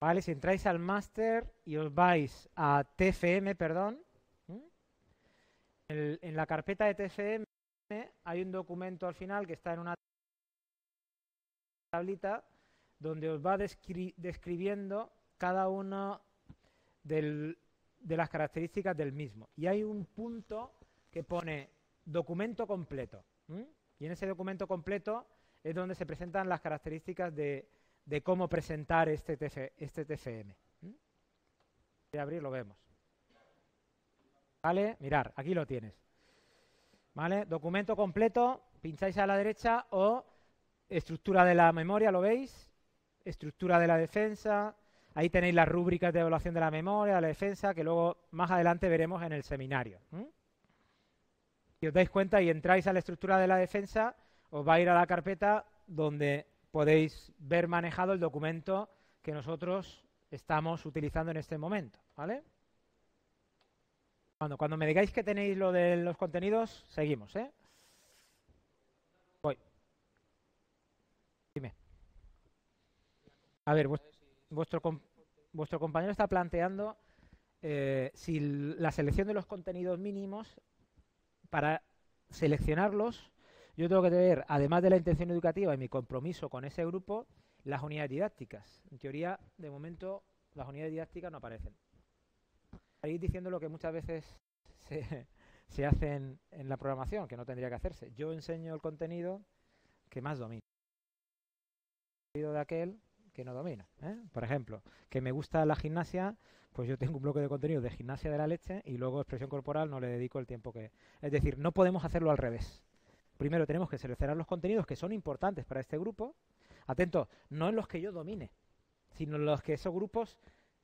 Vale, si entráis al máster y os vais a TFM, perdón, en la carpeta de TFM hay un documento al final que está en una tablita donde os va describiendo cada una de las características del mismo. Y hay un punto que pone documento completo. Y en ese documento completo es donde se presentan las características de, cómo presentar este, este TFM. Voy a abrir, lo vemos. ¿Vale? Mirar, aquí lo tienes. ¿Vale? Documento completo, pincháis a la derecha o estructura de la memoria, ¿lo veis? Estructura de la defensa. Ahí tenéis las rúbricas de evaluación de la memoria, la defensa, que luego más adelante veremos en el seminario. Si os dais cuenta y entráis a la estructura de la defensa, os va a ir a la carpeta donde podéis ver manejado el documento que nosotros estamos utilizando en este momento. ¿Vale? Cuando, cuando me digáis que tenéis lo de los contenidos, seguimos, ¿eh? Voy. Dime. A ver, vuestro, vuestro compañero está planteando eh, si la selección de los contenidos mínimos, para seleccionarlos, yo tengo que tener, además de la intención educativa y mi compromiso con ese grupo, las unidades didácticas. En teoría, de momento, las unidades didácticas no aparecen ir diciendo lo que muchas veces se, se hace en, la programación, que no tendría que hacerse. Yo enseño el contenido que más domina. El de aquel que no domina. ¿eh? Por ejemplo, que me gusta la gimnasia, pues yo tengo un bloque de contenido de gimnasia de la leche y luego expresión corporal no le dedico el tiempo que... Es decir, no podemos hacerlo al revés. Primero tenemos que seleccionar los contenidos que son importantes para este grupo. Atento, no en los que yo domine, sino en los que esos grupos,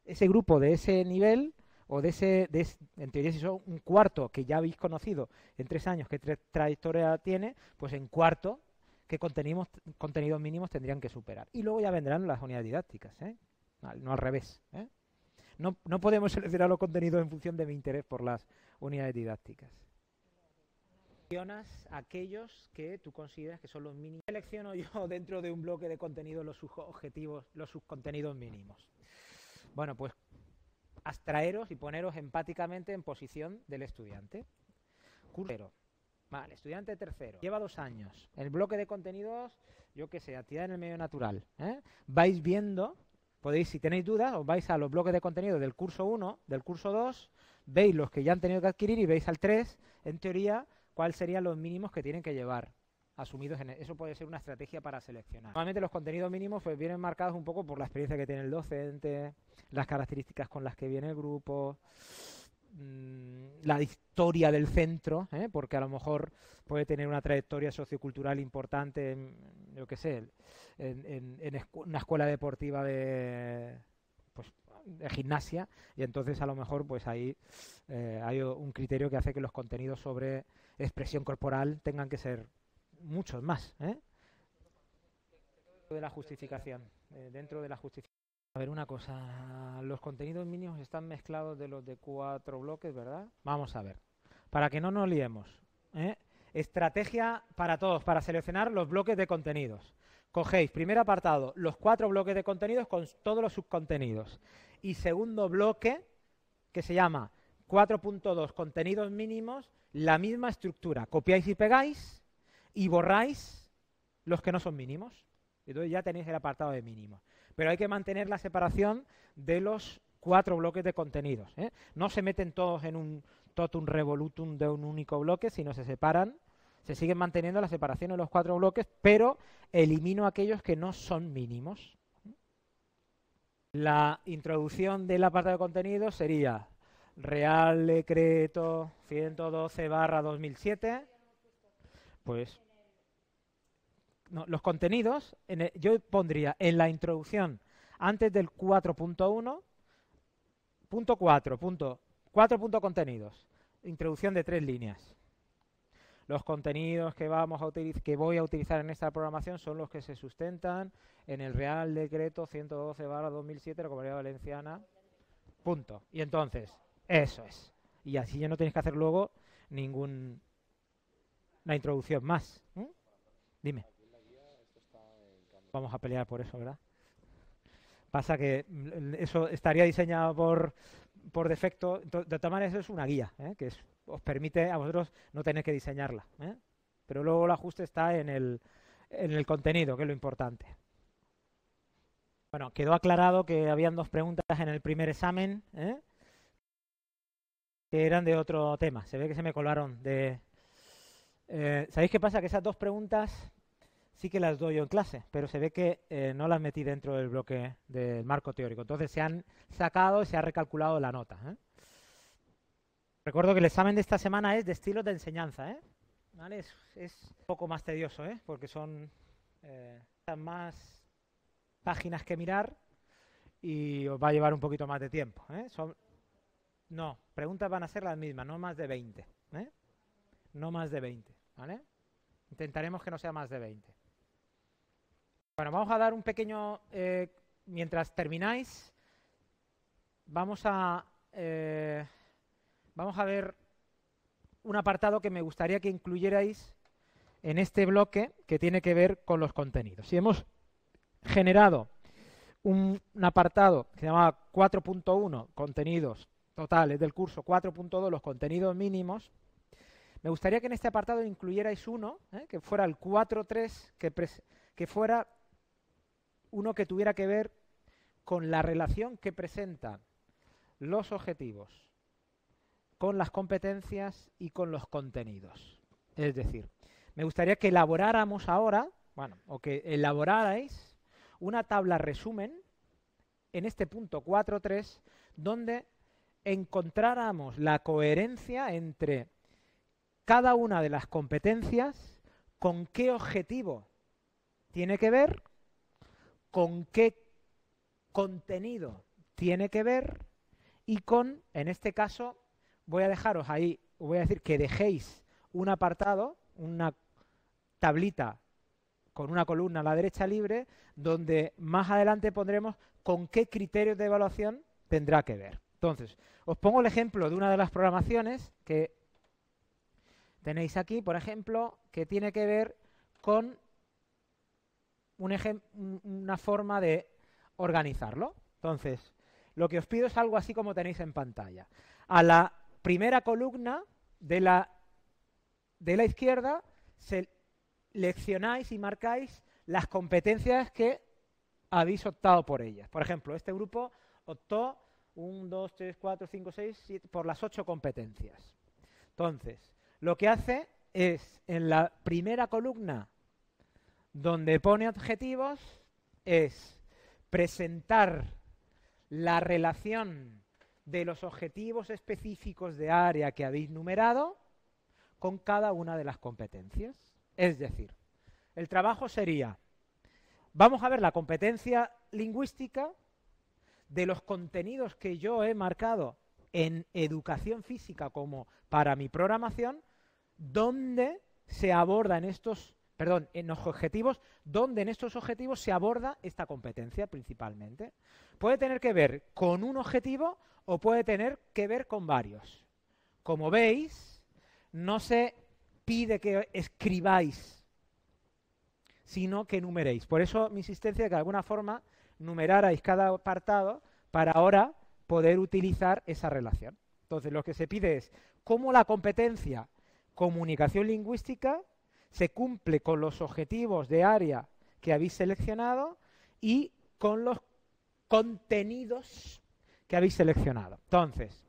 ese grupo de ese nivel o de ese, en teoría si son un cuarto que ya habéis conocido en tres años, qué trayectoria tiene, pues en cuarto, qué contenidos, contenidos mínimos tendrían que superar. Y luego ya vendrán las unidades didácticas, ¿eh? no al revés. ¿eh? No, no podemos seleccionar los contenidos en función de mi interés por las unidades didácticas. Seleccionas aquellos que tú consideras que son los mínimos. Selecciono yo dentro de un bloque de contenidos los subobjetivos, los subcontenidos mínimos. Bueno, pues abstraeros y poneros empáticamente en posición del estudiante. Cursero. Vale, estudiante tercero. Lleva dos años. El bloque de contenidos, yo qué sé, actividad en el medio natural. ¿eh? Vais viendo, podéis, si tenéis dudas, os vais a los bloques de contenido del curso 1, del curso 2, veis los que ya han tenido que adquirir y veis al 3, en teoría, cuáles serían los mínimos que tienen que llevar asumidos en e-, eso puede ser una estrategia para seleccionar. Normalmente los contenidos mínimos pues vienen marcados un poco por la experiencia que tiene el docente, las características con las que viene el grupo, mm, la historia del centro, ¿eh? porque a lo mejor puede tener una trayectoria sociocultural importante, en, yo qué sé, en, una escuela deportiva de pues, de gimnasia y entonces a lo mejor pues ahí eh, hay un criterio que hace que los contenidos sobre expresión corporal tengan que ser muchos más. ¿eh? De la justificación, eh, dentro de la justificación. A ver, una cosa, los contenidos mínimos están mezclados de los de cuatro bloques, ¿verdad? Vamos a ver, para que no nos liemos. ¿eh? Estrategia para todos, para seleccionar los bloques de contenidos. Cogéis, primer apartado, los cuatro bloques de contenidos con todos los subcontenidos. Y segundo bloque, que se llama 4.2 contenidos mínimos, la misma estructura. Copiáis y pegáis y borráis los que no son mínimos. Entonces ya tenéis el apartado de mínimos. Pero hay que mantener la separación de los cuatro bloques de contenidos. ¿eh? No se meten todos en un totum revolutum de un único bloque, sino se separan. Se siguen manteniendo la separación de los cuatro bloques, pero elimino aquellos que no son mínimos. La introducción del apartado de contenidos sería Real Decreto 112 barra 2007 pues los contenidos, yo pondría en la introducción, antes del 4.1, punto 4, punto, 4 punto contenidos, introducción de tres líneas. Los contenidos que, vamos a que voy a utilizar en esta programación son los que se sustentan en el Real Decreto 112-2007 de la Comunidad Valenciana. Punto. Y entonces, eso es. Y así ya no tenéis que hacer luego ningún introducción más. Dime. Vamos a pelear por eso, ¿verdad? Pasa que mm, eso estaría diseñado por, por defecto. De todas eso es una guía, ¿eh? que os permite a vosotros no tener que diseñarla. ¿eh? Pero luego el ajuste está en el, en el contenido, que es lo importante. Bueno, quedó aclarado que habían dos preguntas en el primer examen, ¿eh? Que eran de otro tema. Se ve que se me colaron de... ¿Sabéis qué pasa? Que esas dos preguntas sí que las doy yo en clase, pero se ve que eh, no las metí dentro del bloque del marco teórico. Entonces se han sacado y se ha recalculado la nota. ¿eh? Recuerdo que el examen de esta semana es de estilos de enseñanza. ¿eh? Es, un poco más tedioso, ¿eh? porque son más páginas que mirar y os va a llevar un poquito más de tiempo. Son... No, preguntas van a ser las mismas, no más de 20. No más de 20. ¿vale? Intentaremos que no sea más de 20. Bueno, vamos a dar un pequeño, eh, mientras termináis, vamos a, eh, vamos a ver un apartado que me gustaría que incluyerais en este bloque que tiene que ver con los contenidos. Si hemos generado un, apartado que se llama 4.1, contenidos totales del curso, 4.2, los contenidos mínimos, me gustaría que en este apartado incluyerais uno, eh, que fuera el 4.3, que, que fuera uno que tuviera que ver con la relación que presentan los objetivos con las competencias y con los contenidos. Es decir, me gustaría que elaboráramos ahora, bueno, o que elaborarais una tabla resumen en este punto 4.3 donde encontráramos la coherencia entre cada una de las competencias con qué objetivo tiene que ver con qué contenido tiene que ver y con, en este caso, voy a dejaros ahí, voy a decir que dejéis un apartado, una tablita con una columna a la derecha libre, donde más adelante pondremos con qué criterios de evaluación tendrá que ver. Entonces, os pongo el ejemplo de una de las programaciones que tenéis aquí, por ejemplo, que tiene que ver con una forma de organizarlo. Entonces, lo que os pido es algo así como tenéis en pantalla. A la primera columna de la, de la izquierda seleccionáis y marcáis las competencias que habéis optado por ellas. Por ejemplo, este grupo optó 1, 2, 3, 4, 5, 6, 7 por las ocho competencias. Entonces, lo que hace es en la primera columna donde pone objetivos es presentar la relación de los objetivos específicos de área que habéis numerado con cada una de las competencias. Es decir, el trabajo sería, vamos a ver la competencia lingüística de los contenidos que yo he marcado en educación física como para mi programación, donde se abordan estos perdón, en los objetivos, donde en estos objetivos se aborda esta competencia principalmente. Puede tener que ver con un objetivo o puede tener que ver con varios. Como veis, no se pide que escribáis, sino que numeréis. Por eso mi insistencia de que de alguna forma numerarais cada apartado para ahora poder utilizar esa relación. Entonces, lo que se pide es cómo la competencia comunicación lingüística se cumple con los objetivos de área que habéis seleccionado y con los contenidos que habéis seleccionado. Entonces,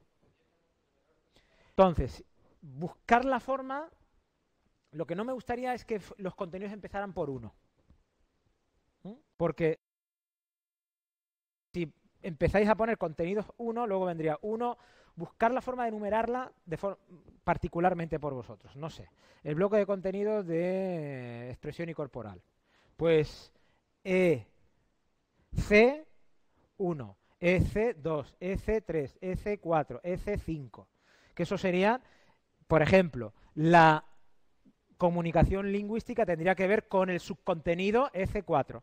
entonces, buscar la forma, lo que no me gustaría es que los contenidos empezaran por uno. Porque si empezáis a poner contenidos uno, luego vendría uno, buscar la forma de enumerarla de particularmente por vosotros. No sé. El bloque de contenidos de expresión y corporal. Pues E, C, 1, EC2, EC3, EC4, EC5. Que eso sería, por ejemplo, la comunicación lingüística tendría que ver con el subcontenido EC4.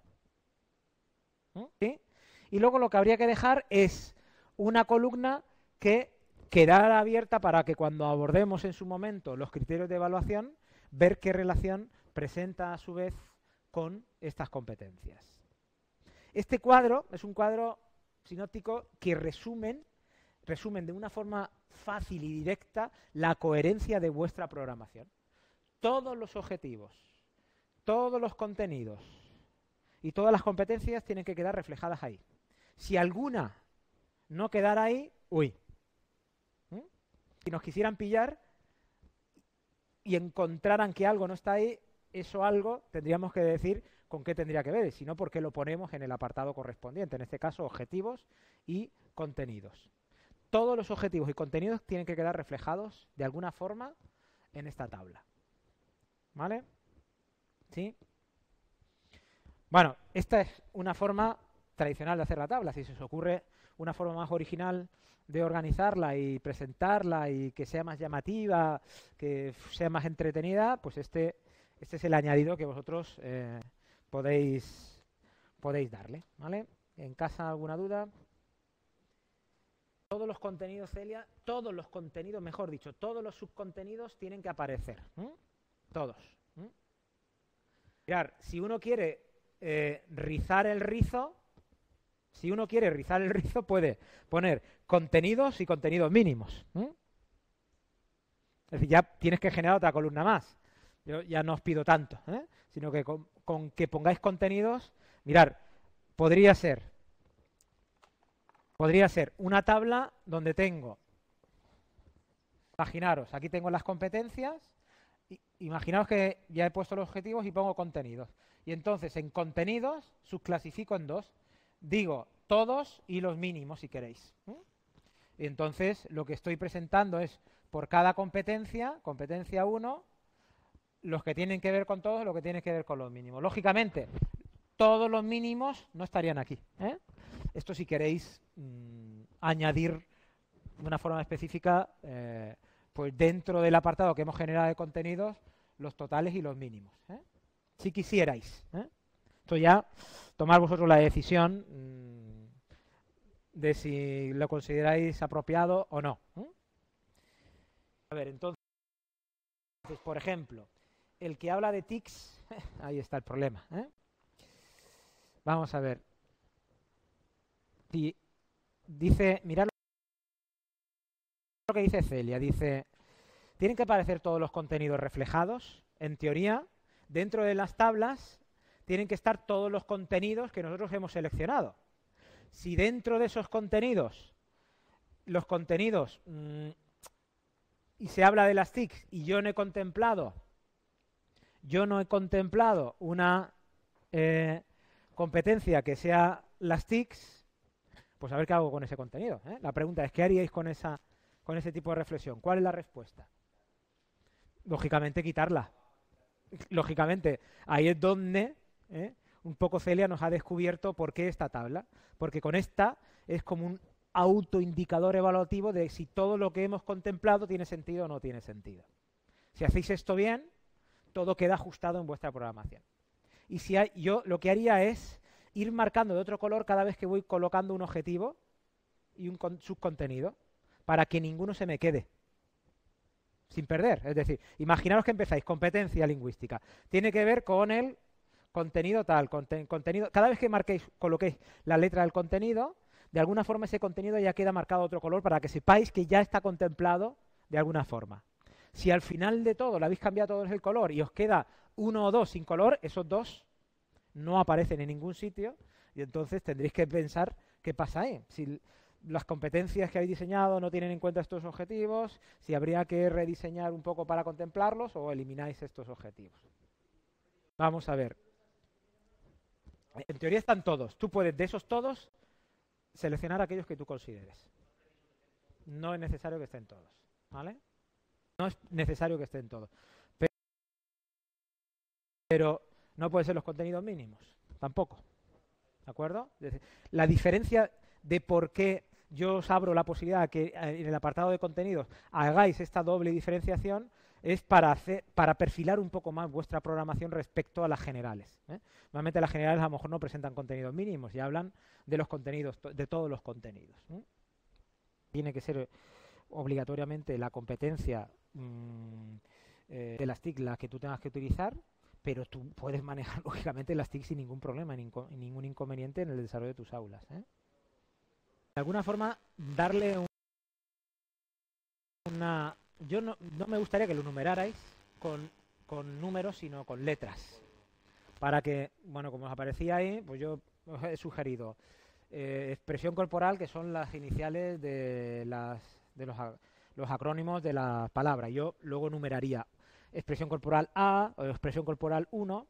¿Sí? Y luego lo que habría que dejar es una columna que quedar abierta para que cuando abordemos en su momento los criterios de evaluación, ver qué relación presenta a su vez con estas competencias. Este cuadro es un cuadro sinóptico que resumen, resumen de una forma fácil y directa la coherencia de vuestra programación. Todos los objetivos, todos los contenidos y todas las competencias tienen que quedar reflejadas ahí. Si alguna no quedara ahí, uy. ¿Mm? Si nos quisieran pillar y encontraran que algo no está ahí, eso algo tendríamos que decir con qué tendría que ver, sino porque lo ponemos en el apartado correspondiente, en este caso objetivos y contenidos. Todos los objetivos y contenidos tienen que quedar reflejados de alguna forma en esta tabla. ¿Vale? ¿Sí? Bueno, esta es una forma tradicional de hacer la tabla. Si se os ocurre una forma más original de organizarla y presentarla y que sea más llamativa, que sea más entretenida, pues este, este es el añadido que vosotros eh, podéis, podéis darle. ¿vale? ¿En casa alguna duda? Todos los contenidos, Celia, todos los contenidos, mejor dicho, todos los subcontenidos tienen que aparecer. Todos. Mirar, si uno quiere eh, rizar el rizo, si uno quiere rizar el rizo, puede poner contenidos y contenidos mínimos. Es decir, ya tienes que generar otra columna más. Yo ya no os pido tanto, ¿eh? sino que con, que pongáis contenidos, mirar, podría ser, podría ser una tabla donde tengo, imaginaros, aquí tengo las competencias, imaginaos que ya he puesto los objetivos y pongo contenidos. Y entonces en contenidos subclasifico en dos digo todos y los mínimos si queréis. Y entonces lo que estoy presentando es por cada competencia, competencia 1, los que tienen que ver con todos, lo que tienen que ver con los mínimos. Lógicamente, todos los mínimos no estarían aquí. ¿eh? Esto si queréis mm, añadir de una forma específica, eh, pues dentro del apartado que hemos generado de contenidos, los totales y los mínimos. ¿eh? Si quisierais. Esto ya tomar vosotros la decisión mm, de si lo consideráis apropiado o no. A ver, entonces, por ejemplo, el que habla de tics, ahí está el problema. ¿eh? Vamos a ver. dice, mirad lo que dice Celia. Dice, tienen que aparecer todos los contenidos reflejados, en teoría, dentro de las tablas tienen que estar todos los contenidos que nosotros hemos seleccionado. Si dentro de esos contenidos, los contenidos, mm, y se habla de las TICs y yo no he contemplado, yo no he contemplado una eh, competencia que sea las TICs, pues a ver qué hago con ese contenido. ¿eh? La pregunta es, ¿qué haríais con, ese tipo de reflexión? ¿Cuál es la respuesta? Lógicamente quitarla. Lógicamente, ahí es donde ¿eh? Un poco Celia nos ha descubierto por qué esta tabla, porque con esta es como un autoindicador evaluativo de si todo lo que hemos contemplado tiene sentido o no tiene sentido. Si hacéis esto bien, todo queda ajustado en vuestra programación. Y si yo lo que haría es ir marcando de otro color cada vez que voy colocando un objetivo y un subcontenido, para que ninguno se me quede sin perder. Es decir, imaginaros que empezáis competencia lingüística. Tiene que ver con el contenido tal, contenido. Cada vez que marquéis, coloquéis la letra del contenido, de alguna forma ese contenido ya queda marcado otro color para que sepáis que ya está contemplado de alguna forma. Si al final de todo le habéis cambiado todo el color y os queda uno o dos sin color, esos dos no aparecen en ningún sitio y entonces tendréis que pensar qué pasa ahí. Si las competencias que habéis diseñado no tienen en cuenta estos objetivos, si habría que rediseñar un poco para contemplarlos o elimináis estos objetivos. Vamos a ver. En teoría están todos. Tú puedes de esos todos seleccionar aquellos que tú consideres. No es necesario que estén todos. ¿Vale? No es necesario que estén todos. Pero, no pueden ser los contenidos mínimos. Tampoco. ¿De acuerdo? la diferencia de por qué yo os abro la posibilidad que eh, en el apartado de contenidos hagáis esta doble diferenciación es para, hacer, para perfilar un poco más vuestra programación respecto a las generales. ¿eh? Normalmente las generales a lo mejor no presentan contenidos mínimos y hablan de los contenidos, de todos los contenidos. Tiene que ser obligatoriamente la competencia mm, eh, de las TIC la que tú tengas que utilizar, pero tú puedes manejar lógicamente las TIC sin ningún problema, ni ningún inconveniente en el desarrollo de tus aulas. ¿eh? De alguna forma, darle una... Yo no, me gustaría que lo numerarais con, con números, sino con letras. Para que, bueno, como os aparecía ahí, pues yo os he sugerido eh, expresión corporal, que son las iniciales de, las, de los, los acrónimos de la palabra. Yo luego numeraría expresión corporal A o expresión corporal 1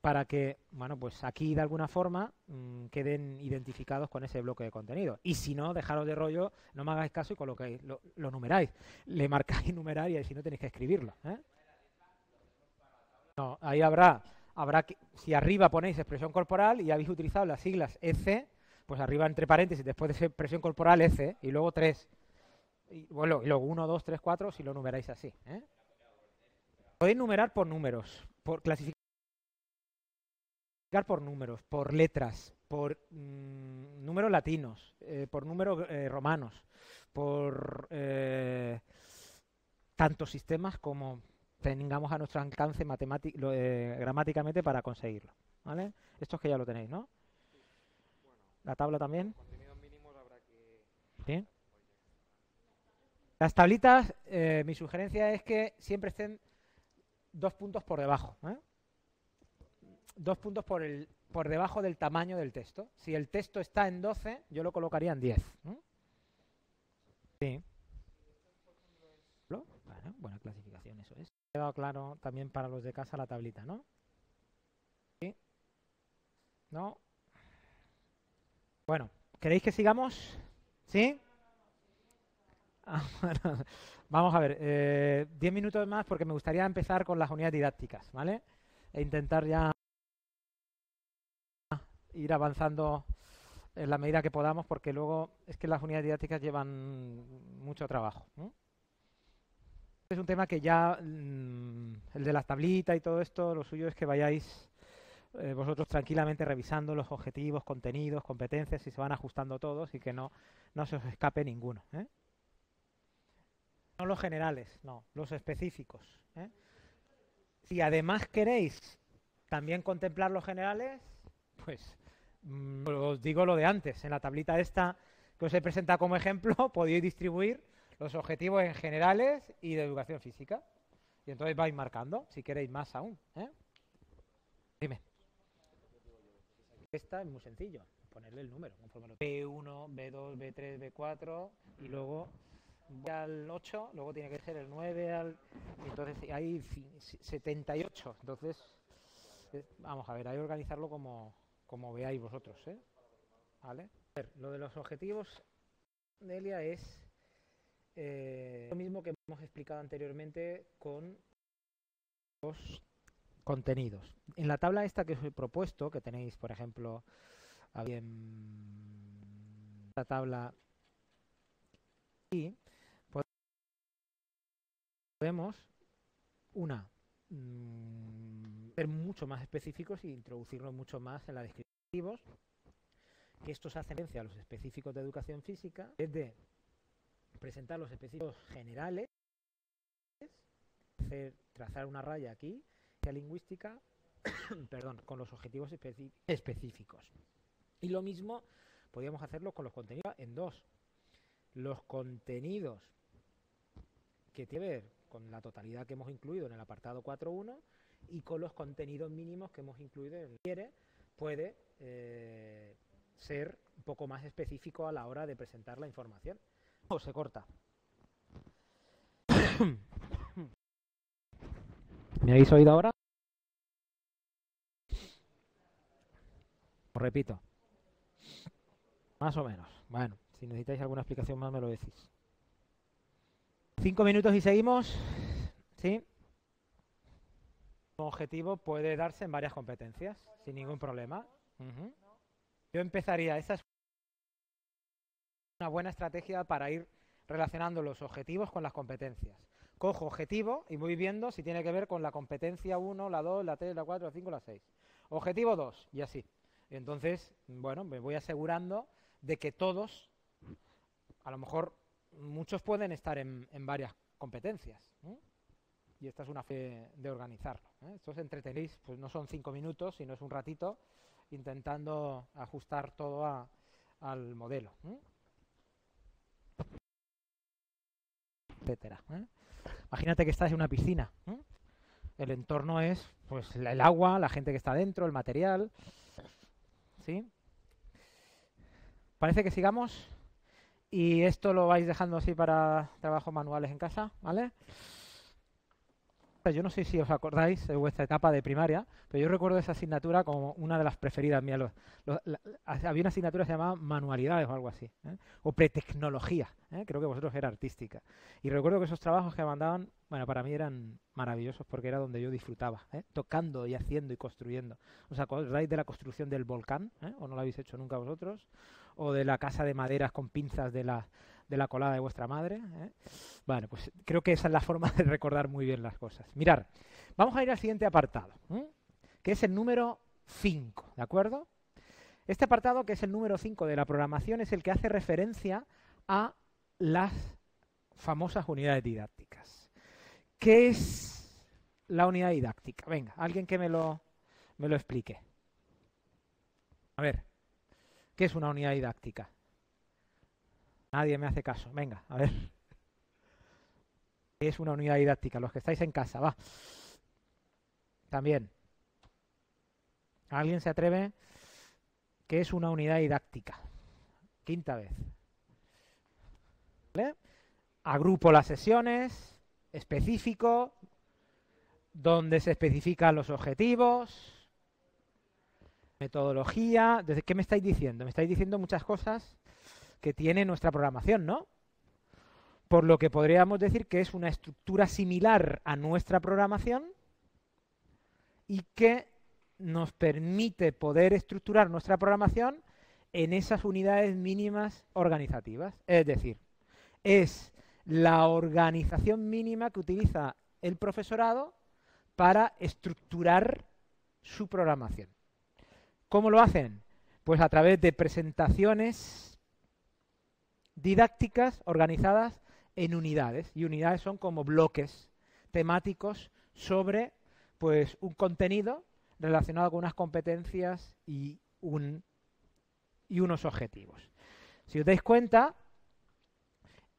para que, bueno, pues aquí de alguna forma mm, queden identificados con ese bloque de contenido. Y si no, dejaros de rollo, no me hagáis caso y colocáis, lo, lo numeráis. Le marcáis numerar y si no tenéis que escribirlo. ¿eh? No, ahí habrá, habrá que, si arriba ponéis expresión corporal y habéis utilizado las siglas EC, pues arriba entre paréntesis, después de expresión corporal EC y luego 3. Y, bueno, y luego 1, 2, 3, 4 si lo numeráis así. ¿eh? Podéis numerar por números, por por números, por letras, por mm, números latinos, eh, por números eh, romanos, por eh, tantos sistemas como tengamos a nuestro alcance gramáticamente para conseguirlo. ¿vale? Esto es que ya lo tenéis, ¿no? La tabla también. ¿Sí? Las tablitas, mi sugerencia es que siempre estén dos puntos por debajo. Dos puntos por, el, por debajo del tamaño del texto. Si el texto está en 12, yo lo colocaría en 10. Sí. Bueno, buena clasificación, eso es. Ha quedado claro también para los de casa la tablita, ¿no? ¿Sí? ¿No? Bueno, ¿queréis que sigamos? ¿Sí? Ah, Vamos a ver, eh, diez minutos más porque me gustaría empezar con las unidades didácticas, ¿vale? E intentar ya ir avanzando en la medida que podamos porque luego es que las unidades didácticas llevan mucho trabajo. Es un tema que ya, mm, el de las tablitas y todo esto, lo suyo es que vayáis eh, vosotros tranquilamente revisando los objetivos, contenidos, competencias y se van ajustando todos y que no, no se os escape ninguno. ¿eh? No los generales, no, los específicos. ¿eh? Si además queréis también contemplar los generales, pues mm, os digo lo de antes. En la tablita esta que os he presentado como ejemplo, podéis distribuir los objetivos en generales y de educación física. Y entonces vais marcando, si queréis más aún. ¿eh? Dime. Esta es muy sencillo, ponerle el número. B1, B2, B3, B4 y luego al 8, luego tiene que ser el 9 al... Entonces hay 78. Entonces, eh, vamos a ver, hay que organizarlo como, como veáis vosotros. ¿eh? ¿Vale? Lo de los objetivos, Delia, es eh, lo mismo que hemos explicado anteriormente con los contenidos. En la tabla esta que os he propuesto, que tenéis, por ejemplo, en la tabla aquí, podemos, una, mm, ser mucho más específicos y introducirnos mucho más en la descripción que estos hacen referencia a los específicos de educación física, es de presentar los específicos generales, hacer, trazar una raya aquí, la lingüística, perdón, con los objetivos específicos. Y lo mismo podríamos hacerlo con los contenidos en dos. Los contenidos que tiene que ver con la totalidad que hemos incluido en el apartado 4.1 y con los contenidos mínimos que hemos incluido en el quiere puede eh, ser un poco más específico a la hora de presentar la información. O se corta. ¿Me habéis oído ahora? Os repito. Más o menos. Bueno, si necesitáis alguna explicación más me lo decís. Cinco minutos y seguimos. ¿Sí? Objetivo puede darse en varias competencias, sin ningún problema. Yo empezaría, esa es una buena estrategia para ir relacionando los objetivos con las competencias. Cojo objetivo y voy viendo si tiene que ver con la competencia 1, la 2, la 3, la 4, la 5, la 6. Objetivo 2, y así. Entonces, bueno, me voy asegurando de que todos, a lo mejor muchos pueden estar en, varias competencias. Y esta es una fe de organizarlo. ¿eh? Esto os entretenéis, pues no son cinco minutos, sino es un ratito intentando ajustar todo al modelo. Etcétera. ¿eh? Imagínate que estás en una piscina. El entorno es pues el agua, la gente que está dentro, el material. ¿Sí? Parece que sigamos. Y esto lo vais dejando así para trabajos manuales en casa, ¿vale? Yo no sé si os acordáis de vuestra etapa de primaria, pero yo recuerdo esa asignatura como una de las preferidas mías. había una asignatura que se llamaba manualidades o algo así, ¿eh? o pretecnología, ¿eh? creo que vosotros era artística. Y recuerdo que esos trabajos que mandaban, bueno, para mí eran maravillosos porque era donde yo disfrutaba, ¿eh? tocando y haciendo y construyendo. ¿Os acordáis de la construcción del volcán? ¿O no lo habéis hecho nunca vosotros? ¿O de la casa de maderas con pinzas de la de la colada de vuestra madre. ¿eh? Bueno, pues creo que esa es la forma de recordar muy bien las cosas. Mirar, vamos a ir al siguiente apartado, que es el número 5, ¿de acuerdo? Este apartado, que es el número 5 de la programación, es el que hace referencia a las famosas unidades didácticas. ¿Qué es la unidad didáctica? Venga, alguien que me lo, me lo explique. A ver, ¿qué es una unidad didáctica? Nadie me hace caso. Venga, a ver. Es una unidad didáctica. Los que estáis en casa, va. También. ¿Alguien se atreve? ¿Qué es una unidad didáctica? Quinta vez. ¿Vale? Agrupo las sesiones, específico, donde se especifican los objetivos, metodología. ¿Desde qué me estáis diciendo? Me estáis diciendo muchas cosas que tiene nuestra programación, ¿no? Por lo que podríamos decir que es una estructura similar a nuestra programación y que nos permite poder estructurar nuestra programación en esas unidades mínimas organizativas. Es decir, es la organización mínima que utiliza el profesorado para estructurar su programación. ¿Cómo lo hacen? Pues a través de presentaciones didácticas organizadas en unidades. Y unidades son como bloques temáticos sobre pues un contenido relacionado con unas competencias y, un, y unos objetivos. Si os dais cuenta,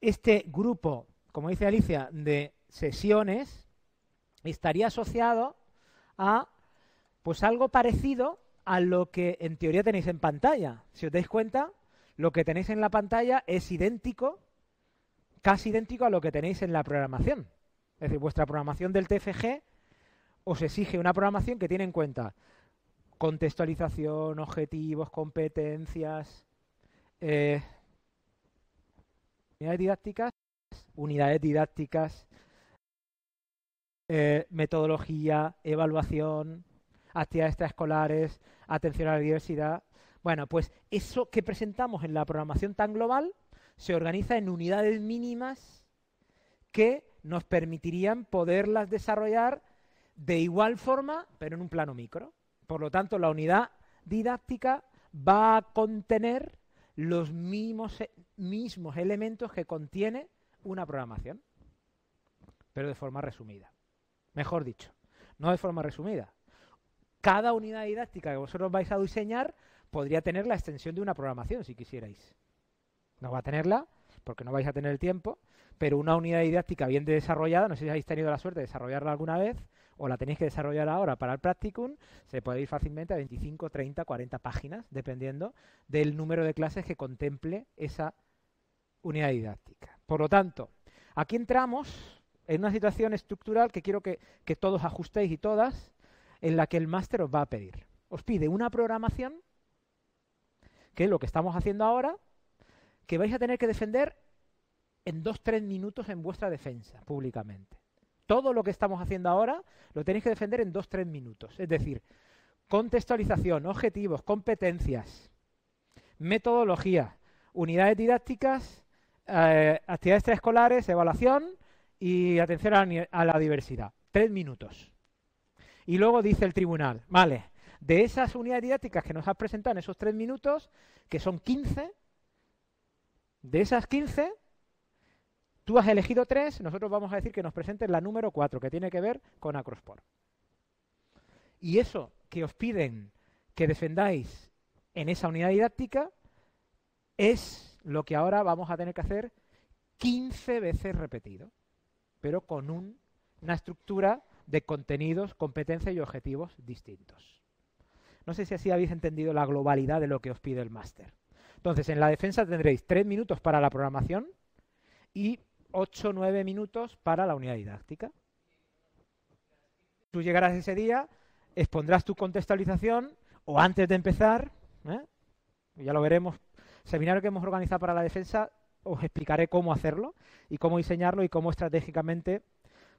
este grupo, como dice Alicia, de sesiones estaría asociado a pues algo parecido a lo que en teoría tenéis en pantalla. Si os dais cuenta, lo que tenéis en la pantalla es idéntico, casi idéntico a lo que tenéis en la programación. Es decir, vuestra programación del TFG os exige una programación que tiene en cuenta contextualización, objetivos, competencias, eh, unidades didácticas, unidades didácticas, eh, metodología, evaluación, actividades extraescolares, atención a la diversidad, bueno, pues eso que presentamos en la programación tan global se organiza en unidades mínimas que nos permitirían poderlas desarrollar de igual forma, pero en un plano micro. Por lo tanto, la unidad didáctica va a contener los mismos, e, mismos elementos que contiene una programación, pero de forma resumida. Mejor dicho, no de forma resumida. Cada unidad didáctica que vosotros vais a diseñar podría tener la extensión de una programación si quisierais. No va a tenerla porque no vais a tener el tiempo, pero una unidad didáctica bien desarrollada, no sé si habéis tenido la suerte de desarrollarla alguna vez o la tenéis que desarrollar ahora para el practicum, se puede ir fácilmente a 25, 30, 40 páginas, dependiendo del número de clases que contemple esa unidad didáctica. Por lo tanto, aquí entramos en una situación estructural que quiero que, que todos ajustéis y todas, en la que el máster os va a pedir. Os pide una programación que es lo que estamos haciendo ahora, que vais a tener que defender en dos, tres minutos en vuestra defensa públicamente. Todo lo que estamos haciendo ahora lo tenéis que defender en dos, tres minutos. Es decir, contextualización, objetivos, competencias, metodología, unidades didácticas, eh, actividades extraescolares, evaluación y atención a la diversidad. Tres minutos. Y luego dice el tribunal, vale, de esas unidades didácticas que nos has presentado en esos tres minutos, que son 15, de esas 15, Tú has elegido tres, nosotros vamos a decir que nos presentes la número cuatro, que tiene que ver con Acrosport. Y eso que os piden que defendáis en esa unidad didáctica es lo que ahora vamos a tener que hacer 15 veces repetido, pero con una estructura de contenidos, competencias y objetivos distintos. No sé si así habéis entendido la globalidad de lo que os pide el máster. Entonces, en la defensa tendréis tres minutos para la programación y 8 o 9 minutos para la unidad didáctica. Tú llegarás ese día, expondrás tu contextualización o antes de empezar, ¿eh? ya lo veremos, seminario que hemos organizado para la defensa, os explicaré cómo hacerlo y cómo diseñarlo y cómo estratégicamente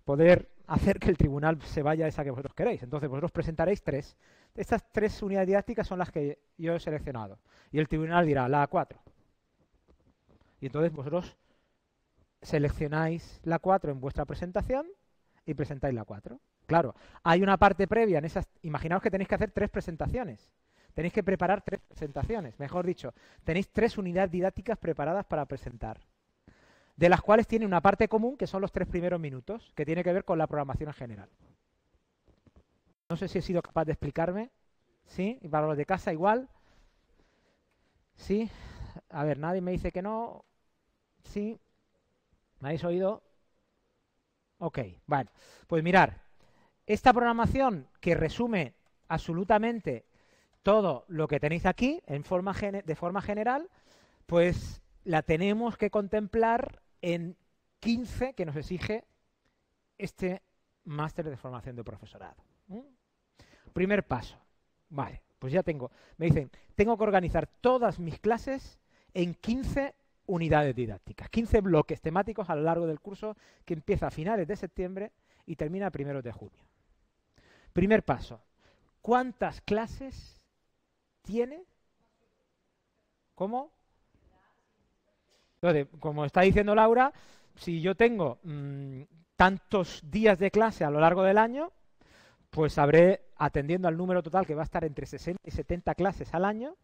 poder hacer que el tribunal se vaya a esa que vosotros queréis. Entonces vosotros presentaréis tres. Estas tres unidades didácticas son las que yo he seleccionado. Y el tribunal dirá, la A4. Y entonces vosotros seleccionáis la 4 en vuestra presentación y presentáis la 4. Claro, hay una parte previa en esas... Imaginaos que tenéis que hacer tres presentaciones. Tenéis que preparar tres presentaciones, mejor dicho, tenéis tres unidades didácticas preparadas para presentar, de las cuales tiene una parte común que son los tres primeros minutos, que tiene que ver con la programación en general. No sé si he sido capaz de explicarme. ¿Sí? Y para los de casa igual. ¿Sí? A ver, nadie me dice que no. Sí. ¿Me habéis oído? Ok, bueno. Pues mirar, esta programación que resume absolutamente todo lo que tenéis aquí en forma de forma general, pues la tenemos que contemplar en 15 que nos exige este máster de formación de profesorado. Primer paso. Vale, pues ya tengo. Me dicen, tengo que organizar todas mis clases en 15 unidades didácticas, 15 bloques temáticos a lo largo del curso que empieza a finales de septiembre y termina a primeros de junio. Primer paso, ¿cuántas clases tiene? ¿Cómo? Entonces, como está diciendo Laura, si yo tengo mm, tantos días de clase a lo largo del año, pues habré, atendiendo al número total que va a estar entre 60 y 70 clases al año,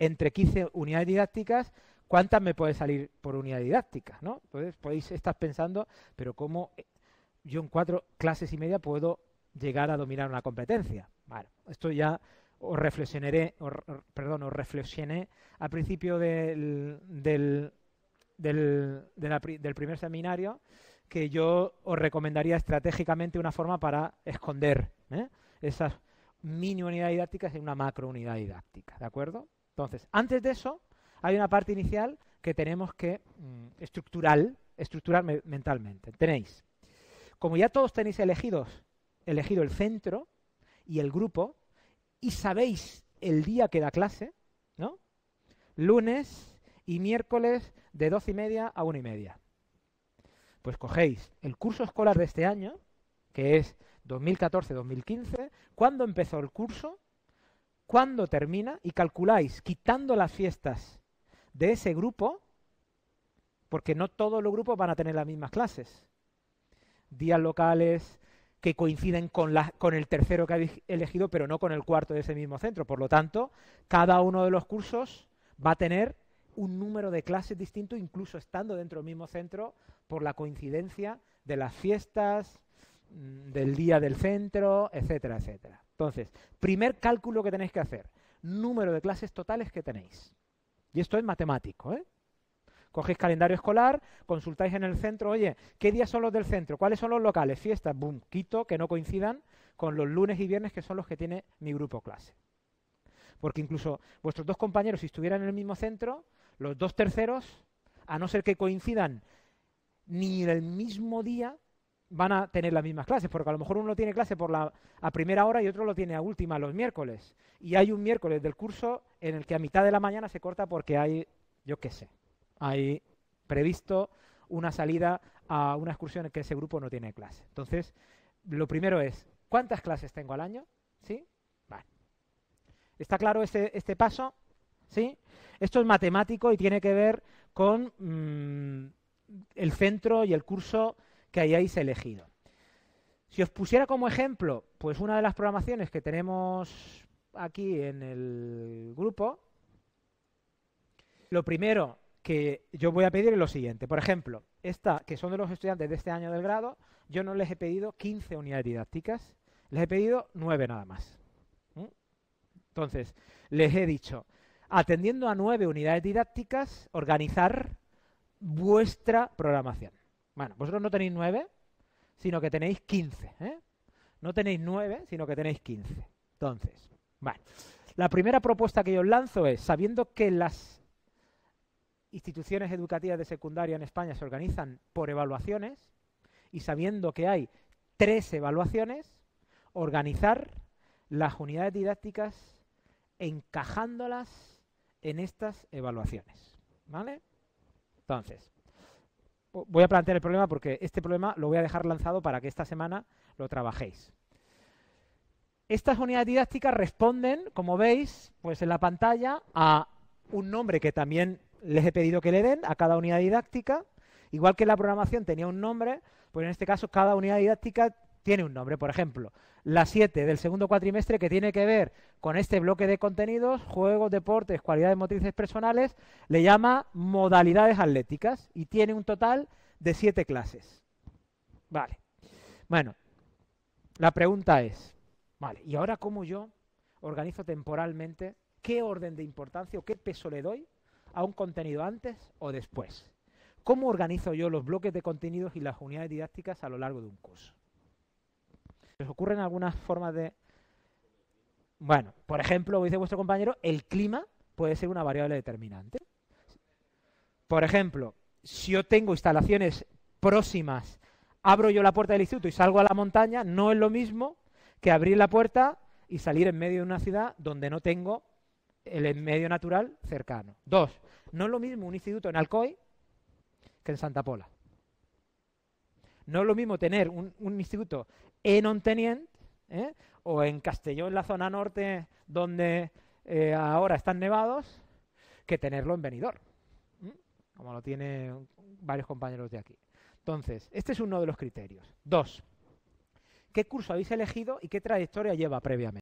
entre 15 unidades didácticas, ¿cuántas me puede salir por unidad didáctica? Entonces podéis estar pensando, pero ¿cómo yo en cuatro clases y media puedo llegar a dominar una competencia? Bueno, esto ya os reflexionaré, perdón, os reflexioné al principio del, del primer seminario que yo os recomendaría estratégicamente una forma para esconder ¿eh? esas mini unidades didácticas en una macro unidad didáctica, ¿de acuerdo? Entonces, antes de eso, hay una parte inicial que tenemos que mm, estructurar, estructurar mentalmente. Tenéis, como ya todos tenéis elegidos, elegido el centro y el grupo, y sabéis el día que da clase, ¿no? Lunes y miércoles de doce y media a una y media. Pues cogéis el curso escolar de este año, que es 2014-2015, cuándo empezó el curso, cuándo termina y calculáis, quitando las fiestas de ese grupo, porque no todos los grupos van a tener las mismas clases. Días locales que coinciden con, con el tercero que habéis elegido, pero no con el cuarto de ese mismo centro. Por lo tanto, cada uno de los cursos va a tener un número de clases distinto, incluso estando dentro del mismo centro, por la coincidencia de las fiestas, mm, del día del centro, etcétera, etcétera. Entonces, primer cálculo que tenéis que hacer, número de clases totales que tenéis. Y esto es matemático, ¿eh? Cogéis calendario escolar, consultáis en el centro, oye, ¿qué días son los del centro? ¿Cuáles son los locales? Fiestas, boom, quito que no coincidan con los lunes y viernes que son los que tiene mi grupo clase. Porque incluso vuestros dos compañeros, si estuvieran en el mismo centro, los dos terceros, a no ser que coincidan ni el mismo día, van a tener las mismas clases, porque a lo mejor uno tiene clase por la, a primera hora y otro lo tiene a última los miércoles. Y hay un miércoles del curso en el que a mitad de la mañana se corta porque hay, yo qué sé, hay previsto una salida a una excursión en que ese grupo no tiene clase. Entonces, lo primero es, ¿cuántas clases tengo al año? ¿Sí? Vale. ¿Está claro este, este paso? ¿Sí? Esto es matemático y tiene que ver con mm, el centro y el curso que hayáis elegido. Si os pusiera como ejemplo, pues una de las programaciones que tenemos aquí en el grupo, lo primero que yo voy a pedir es lo siguiente. Por ejemplo, esta, que son de los estudiantes de este año del grado, yo no les he pedido 15 unidades didácticas, les he pedido 9 nada más. Entonces, les he dicho, atendiendo a 9 unidades didácticas, organizar vuestra programación. Bueno, vosotros no tenéis 9, sino que tenéis 15. ¿eh? No tenéis 9, sino que tenéis 15. Entonces, bueno, la primera propuesta que yo os lanzo es, sabiendo que las instituciones educativas de secundaria en España se organizan por evaluaciones y sabiendo que hay tres evaluaciones, organizar las unidades didácticas encajándolas en estas evaluaciones. ¿Vale? Entonces, voy a plantear el problema porque este problema lo voy a dejar lanzado para que esta semana lo trabajéis. Estas unidades didácticas responden, como veis, pues en la pantalla a un nombre que también les he pedido que le den a cada unidad didáctica. Igual que la programación tenía un nombre, pues en este caso cada unidad didáctica tiene un nombre. Por ejemplo, la 7 del segundo cuatrimestre que tiene que ver con este bloque de contenidos, juegos, deportes, cualidades motrices personales, le llama modalidades atléticas y tiene un total de 7 clases. Vale. Bueno, la pregunta es, vale, ¿y ahora cómo yo organizo temporalmente qué orden de importancia o qué peso le doy a un contenido antes o después? ¿Cómo organizo yo los bloques de contenidos y las unidades didácticas a lo largo de un curso? ¿Les ocurren algunas formas de...? Bueno, por ejemplo, como dice vuestro compañero, el clima puede ser una variable determinante. Por ejemplo, si yo tengo instalaciones próximas, abro yo la puerta del instituto y salgo a la montaña, no es lo mismo que abrir la puerta y salir en medio de una ciudad donde no tengo el medio natural cercano. Dos, no es lo mismo un instituto en Alcoy que en Santa Pola. No es lo mismo tener un, instituto en Ontenient ¿eh? o en Castellón, en la zona norte, donde eh, ahora están nevados, que tenerlo en Benidorm, como lo tienen varios compañeros de aquí. Entonces, este es uno de los criterios. Dos, ¿qué curso habéis elegido y qué trayectoria lleva previamente?